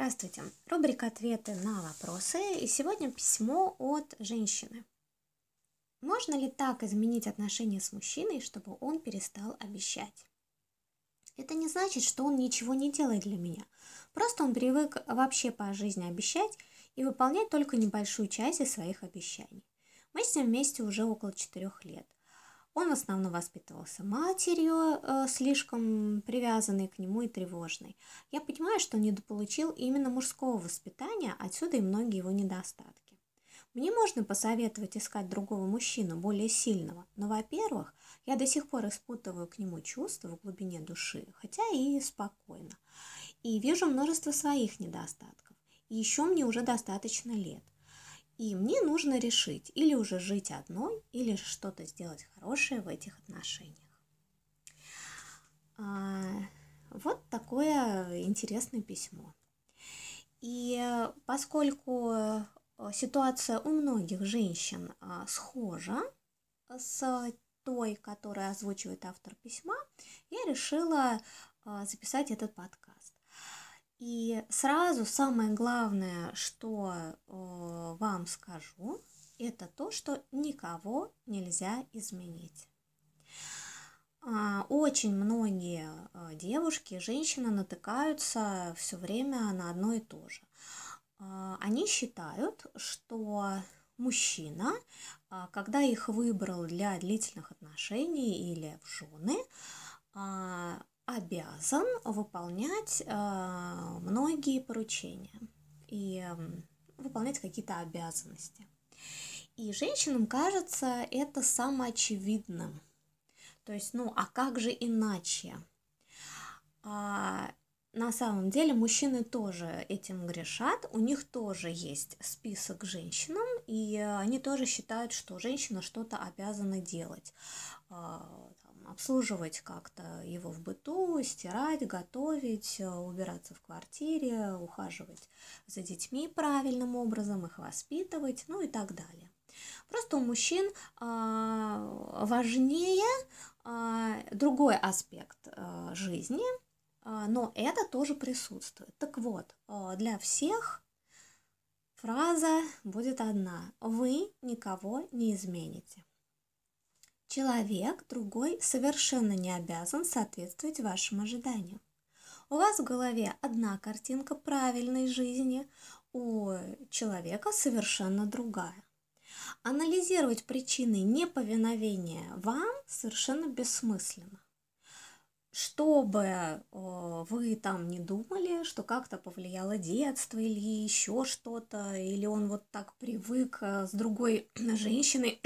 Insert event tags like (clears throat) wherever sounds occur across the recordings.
Здравствуйте! Рубрика «Ответы на вопросы» и сегодня письмо от женщины. Можно ли так изменить отношения с мужчиной, чтобы он перестал обещать? Это не значит, что он ничего не делает для меня. Просто он привык вообще по жизни обещать и выполнять только небольшую часть из своих обещаний. Мы с ним вместе уже около четырех лет – он в основном воспитывался матерью, э, слишком привязанной к нему и тревожной. Я понимаю, что он недополучил именно мужского воспитания, отсюда и многие его недостатки. Мне можно посоветовать искать другого мужчину, более сильного, но, во-первых, я до сих пор испытываю к нему чувства в глубине души, хотя и спокойно, и вижу множество своих недостатков. И еще мне уже достаточно лет. И мне нужно решить, или уже жить одной, или что-то сделать хорошее в этих отношениях. А, вот такое интересное письмо. И поскольку э, ситуация у многих женщин а, схожа с той, которую озвучивает автор письма, я решила записать этот подкаст. И сразу самое главное, что э, вам скажу, это то, что никого нельзя изменить. А, очень многие э, девушки, женщины натыкаются все время на одно и то же. А, они считают, что мужчина, а, когда их выбрал для длительных отношений или в жены, обязан выполнять э, многие поручения и э, выполнять какие-то обязанности. И женщинам кажется это самоочевидным. То есть, ну, а как же иначе? А, на самом деле мужчины тоже этим грешат, у них тоже есть список женщинам, и они тоже считают, что женщина что-то обязана делать. А, обслуживать как-то его в быту, стирать, готовить, э, убираться в квартире, ухаживать за детьми правильным образом, их воспитывать, ну и так далее. Просто у мужчин а, важнее а, другой аспект а, жизни, но это тоже присутствует. Так вот, для всех фраза будет одна. Вы никого не измените. Человек другой совершенно не обязан соответствовать вашим ожиданиям. У вас в голове одна картинка правильной жизни, у человека совершенно другая. Анализировать причины неповиновения вам совершенно бессмысленно чтобы э, вы там не думали, что как-то повлияло детство или еще что-то, или он вот так привык э, с другой (clears throat) женщиной, (clears throat)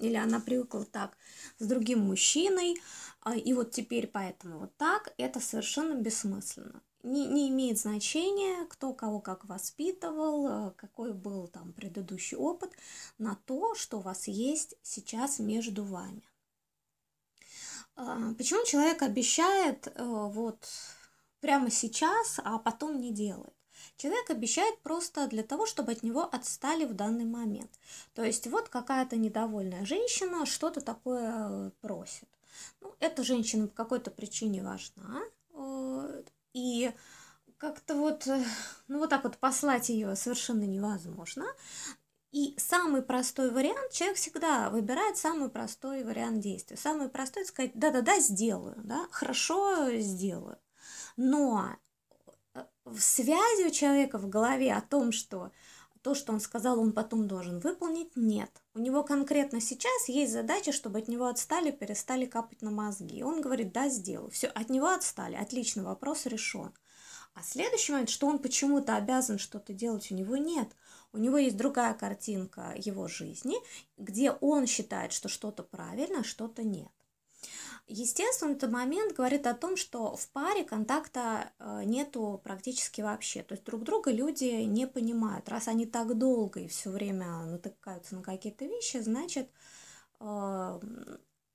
или она привыкла так с другим мужчиной, а, и вот теперь поэтому вот так, это совершенно бессмысленно. Не, не имеет значения, кто кого как воспитывал, э, какой был там предыдущий опыт, на то, что у вас есть сейчас между вами. А, почему человек обещает э, вот прямо сейчас, а потом не делает? Человек обещает просто для того, чтобы от него отстали в данный момент. То есть вот какая-то недовольная женщина что-то такое просит. Ну, эта женщина по какой-то причине важна. Э, и как-то вот, э, ну вот так вот послать ее совершенно невозможно. И самый простой вариант, человек всегда выбирает самый простой вариант действия. Самый простой сказать, да-да-да, сделаю, да, хорошо сделаю. Но э, в связи у человека в голове о том, что то, что он сказал, он потом должен выполнить, нет. У него конкретно сейчас есть задача, чтобы от него отстали, перестали капать на мозги. Он говорит, да, сделаю. Все, от него отстали. Отлично, вопрос решен. А следующий момент, что он почему-то обязан что-то делать, у него нет. У него есть другая картинка его жизни, где он считает, что что-то правильно, а что-то нет. Естественно, этот момент говорит о том, что в паре контакта э, нету практически вообще. То есть друг друга люди не понимают. Раз они так долго и все время натыкаются на какие-то вещи, значит, э,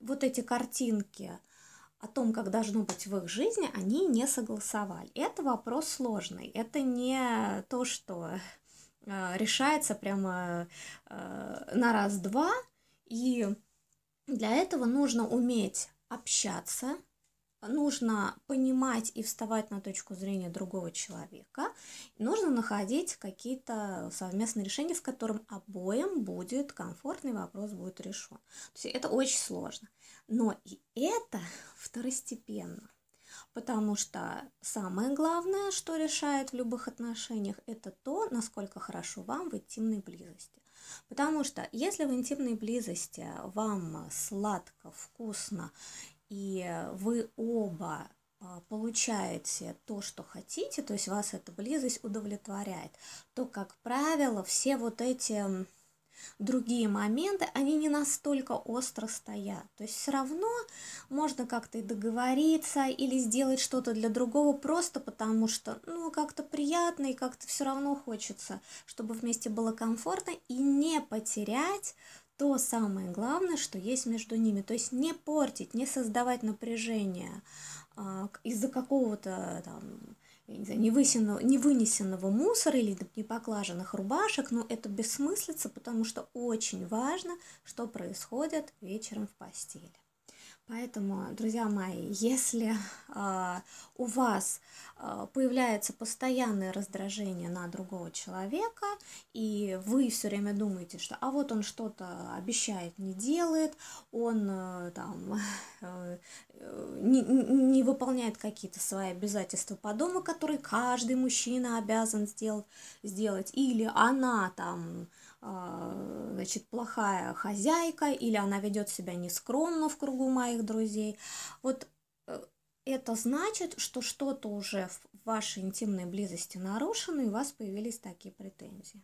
вот эти картинки о том, как должно быть в их жизни, они не согласовали. Это вопрос сложный. Это не то, что решается прямо на раз-два. И для этого нужно уметь общаться нужно понимать и вставать на точку зрения другого человека, нужно находить какие-то совместные решения, в котором обоим будет комфортно и вопрос будет решен. То есть это очень сложно. Но и это второстепенно. Потому что самое главное, что решает в любых отношениях, это то, насколько хорошо вам в интимной близости. Потому что если в интимной близости вам сладко, вкусно, и вы оба а, получаете то, что хотите, то есть вас эта близость удовлетворяет, то, как правило, все вот эти другие моменты, они не настолько остро стоят. То есть все равно можно как-то и договориться или сделать что-то для другого просто потому, что ну как-то приятно и как-то все равно хочется, чтобы вместе было комфортно и не потерять то самое главное, что есть между ними. То есть не портить, не создавать напряжение а, из-за какого-то там я не знаю, невысенного, невынесенного мусора или непоклаженных рубашек, но это бессмыслица, потому что очень важно, что происходит вечером в постели. Поэтому, друзья мои, если э, у вас э, появляется постоянное раздражение на другого человека, и вы все время думаете, что а вот он что-то обещает, не делает, он э, там (laughs) э, не, не выполняет какие-то свои обязательства по дому, которые каждый мужчина обязан сделать, сделать или она там значит, плохая хозяйка, или она ведет себя нескромно в кругу моих друзей. Вот э, это значит, что что-то уже в вашей интимной близости нарушено, и у вас появились такие претензии.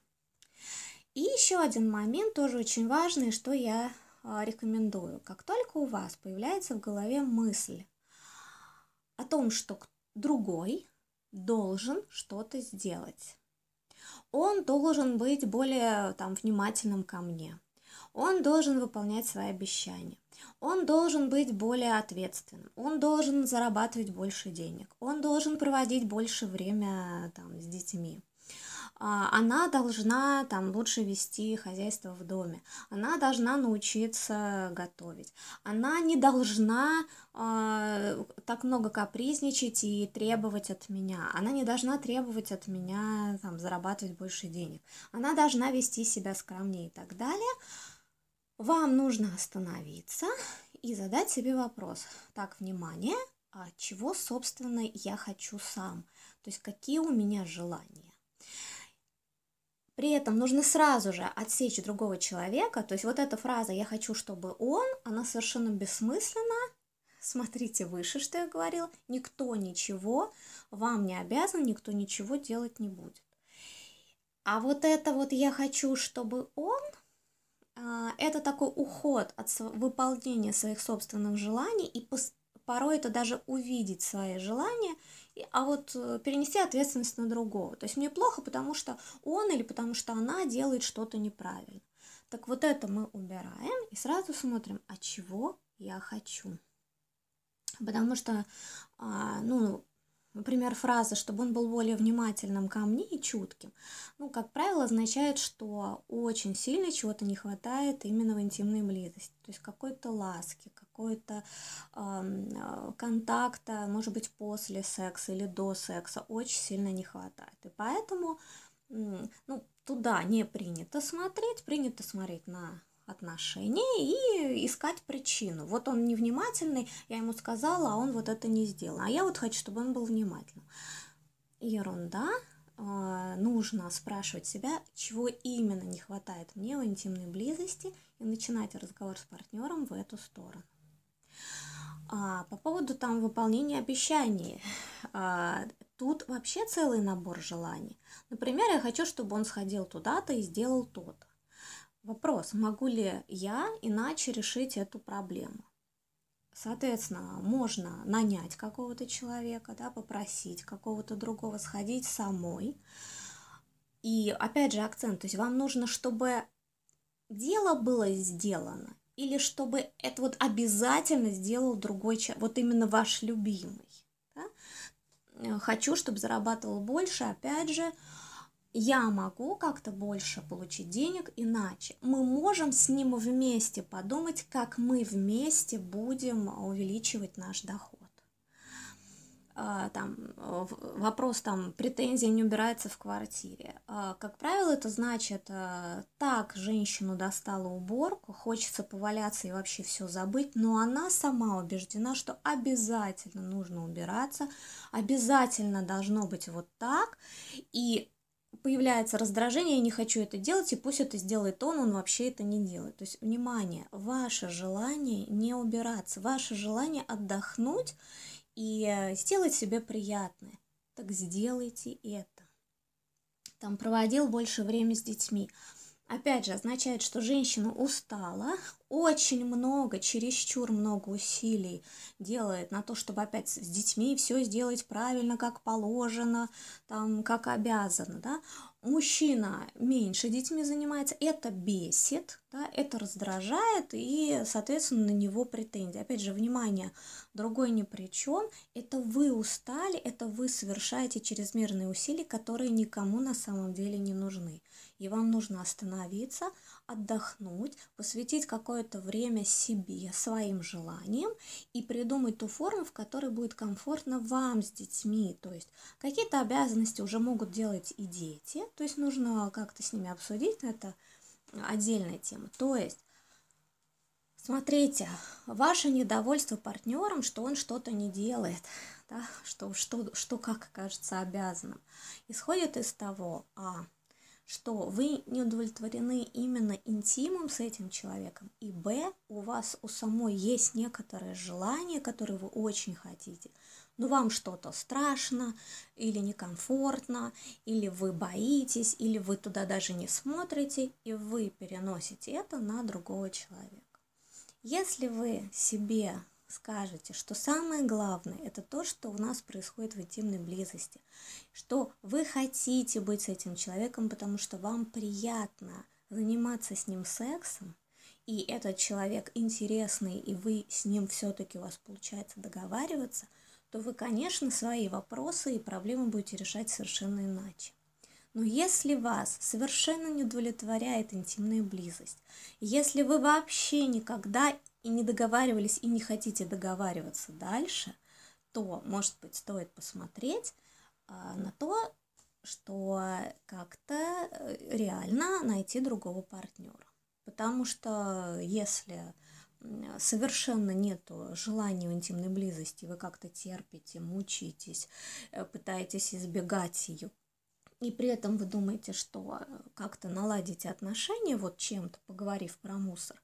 И еще один момент, тоже очень важный, что я а, рекомендую. Как только у вас появляется в голове мысль о том, что другой должен что-то сделать, он должен быть более там, внимательным ко мне. Он должен выполнять свои обещания. Он должен быть более ответственным. Он должен зарабатывать больше денег. Он должен проводить больше время там, с детьми. А, она должна там лучше вести хозяйство в доме, она должна научиться готовить, она не должна э, так много капризничать и требовать от меня, она не должна требовать от меня там зарабатывать больше денег, она должна вести себя скромнее и так далее. Вам нужно остановиться и задать себе вопрос. Так, внимание, а чего, собственно, я хочу сам? То есть какие у меня желания? При этом нужно сразу же отсечь другого человека. То есть вот эта фраза «я хочу, чтобы он», она совершенно бессмысленна. Смотрите выше, что я говорила. Никто ничего вам не обязан, никто ничего делать не будет. А вот это вот «я хочу, чтобы он» а, это такой уход от выполнения своих собственных желаний, и порой это даже увидеть свои желания – а вот э, перенести ответственность на другого. То есть мне плохо, потому что он или потому что она делает что-то неправильно. Так вот это мы убираем и сразу смотрим, а чего я хочу. Потому что, а, ну, Например, фраза, чтобы он был более внимательным ко мне и чутким, ну, как правило, означает, что очень сильно чего-то не хватает именно в интимной близости. То есть какой-то ласки, какой-то э, контакта, может быть, после секса или до секса очень сильно не хватает. И поэтому ну, туда не принято смотреть, принято смотреть на отношения и искать причину. Вот он невнимательный, я ему сказала, а он вот это не сделал. А я вот хочу, чтобы он был внимательным. Ерунда. А, нужно спрашивать себя, чего именно не хватает мне в интимной близости и начинать разговор с партнером в эту сторону. А, по поводу там выполнения обещаний. А, тут вообще целый набор желаний. Например, я хочу, чтобы он сходил туда-то и сделал то-то. Вопрос, могу ли я иначе решить эту проблему? Соответственно, можно нанять какого-то человека, да, попросить какого-то другого сходить самой. И опять же акцент, то есть вам нужно, чтобы дело было сделано, или чтобы это вот обязательно сделал другой человек, вот именно ваш любимый. Да? Хочу, чтобы зарабатывал больше, опять же, я могу как-то больше получить денег иначе. Мы можем с ним вместе подумать, как мы вместе будем увеличивать наш доход. а, там вопрос там претензия не убирается в квартире. А, как правило, это значит, а, так женщину достала уборку, хочется поваляться и вообще все забыть, но она сама убеждена, что обязательно нужно убираться, обязательно должно быть вот так, и появляется раздражение, я не хочу это делать, и пусть это сделает он, он вообще это не делает. То есть, внимание, ваше желание не убираться, ваше желание отдохнуть и э, сделать себе приятное. Так сделайте это. Там проводил больше времени с детьми. Опять же, означает, что женщина устала, очень много, чересчур много усилий делает на то, чтобы опять с детьми все сделать правильно, как положено, там, как обязано, да, мужчина меньше детьми занимается, это бесит, да, это раздражает и, соответственно, на него претензии. Опять же, внимание, другой ни при чем, это вы устали, это вы совершаете чрезмерные усилия, которые никому на самом деле не нужны. И вам нужно остановиться, отдохнуть, посвятить какое-то время себе, своим желаниям и придумать ту форму, в которой будет комфортно вам с детьми. То есть какие-то обязанности уже могут делать и дети, то есть нужно как-то с ними обсудить, но это отдельная тема. То есть Смотрите, ваше недовольство партнером, что он что-то не делает, да, что, что, что как кажется обязанным, исходит из того, а, что вы не удовлетворены именно интимом с этим человеком, и б, у вас у самой есть некоторое желание, которое вы очень хотите, но вам что-то страшно или некомфортно, или вы боитесь, или вы туда даже не смотрите, и вы переносите это на другого человека. Если вы себе скажете, что самое главное это то, что у нас происходит в интимной близости, что вы хотите быть с этим человеком, потому что вам приятно заниматься с ним сексом, и этот человек интересный, и вы с ним все-таки у вас получается договариваться, то вы, конечно, свои вопросы и проблемы будете решать совершенно иначе. Но если вас совершенно не удовлетворяет интимная близость, если вы вообще никогда и не договаривались и не хотите договариваться дальше, то, может быть, стоит посмотреть а, на то, что как-то э, реально найти другого партнера. Потому что если совершенно нет желания в интимной близости, вы как-то терпите, мучаетесь, э, пытаетесь избегать ее, и при этом вы думаете, что э, как-то наладите отношения, вот чем-то поговорив про мусор,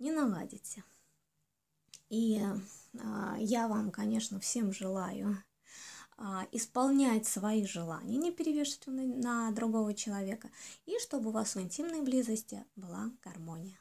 не наладите. И а, я вам, конечно, всем желаю а, исполнять свои желания, не перевешивать на, на другого человека, и чтобы у вас в интимной близости была гармония.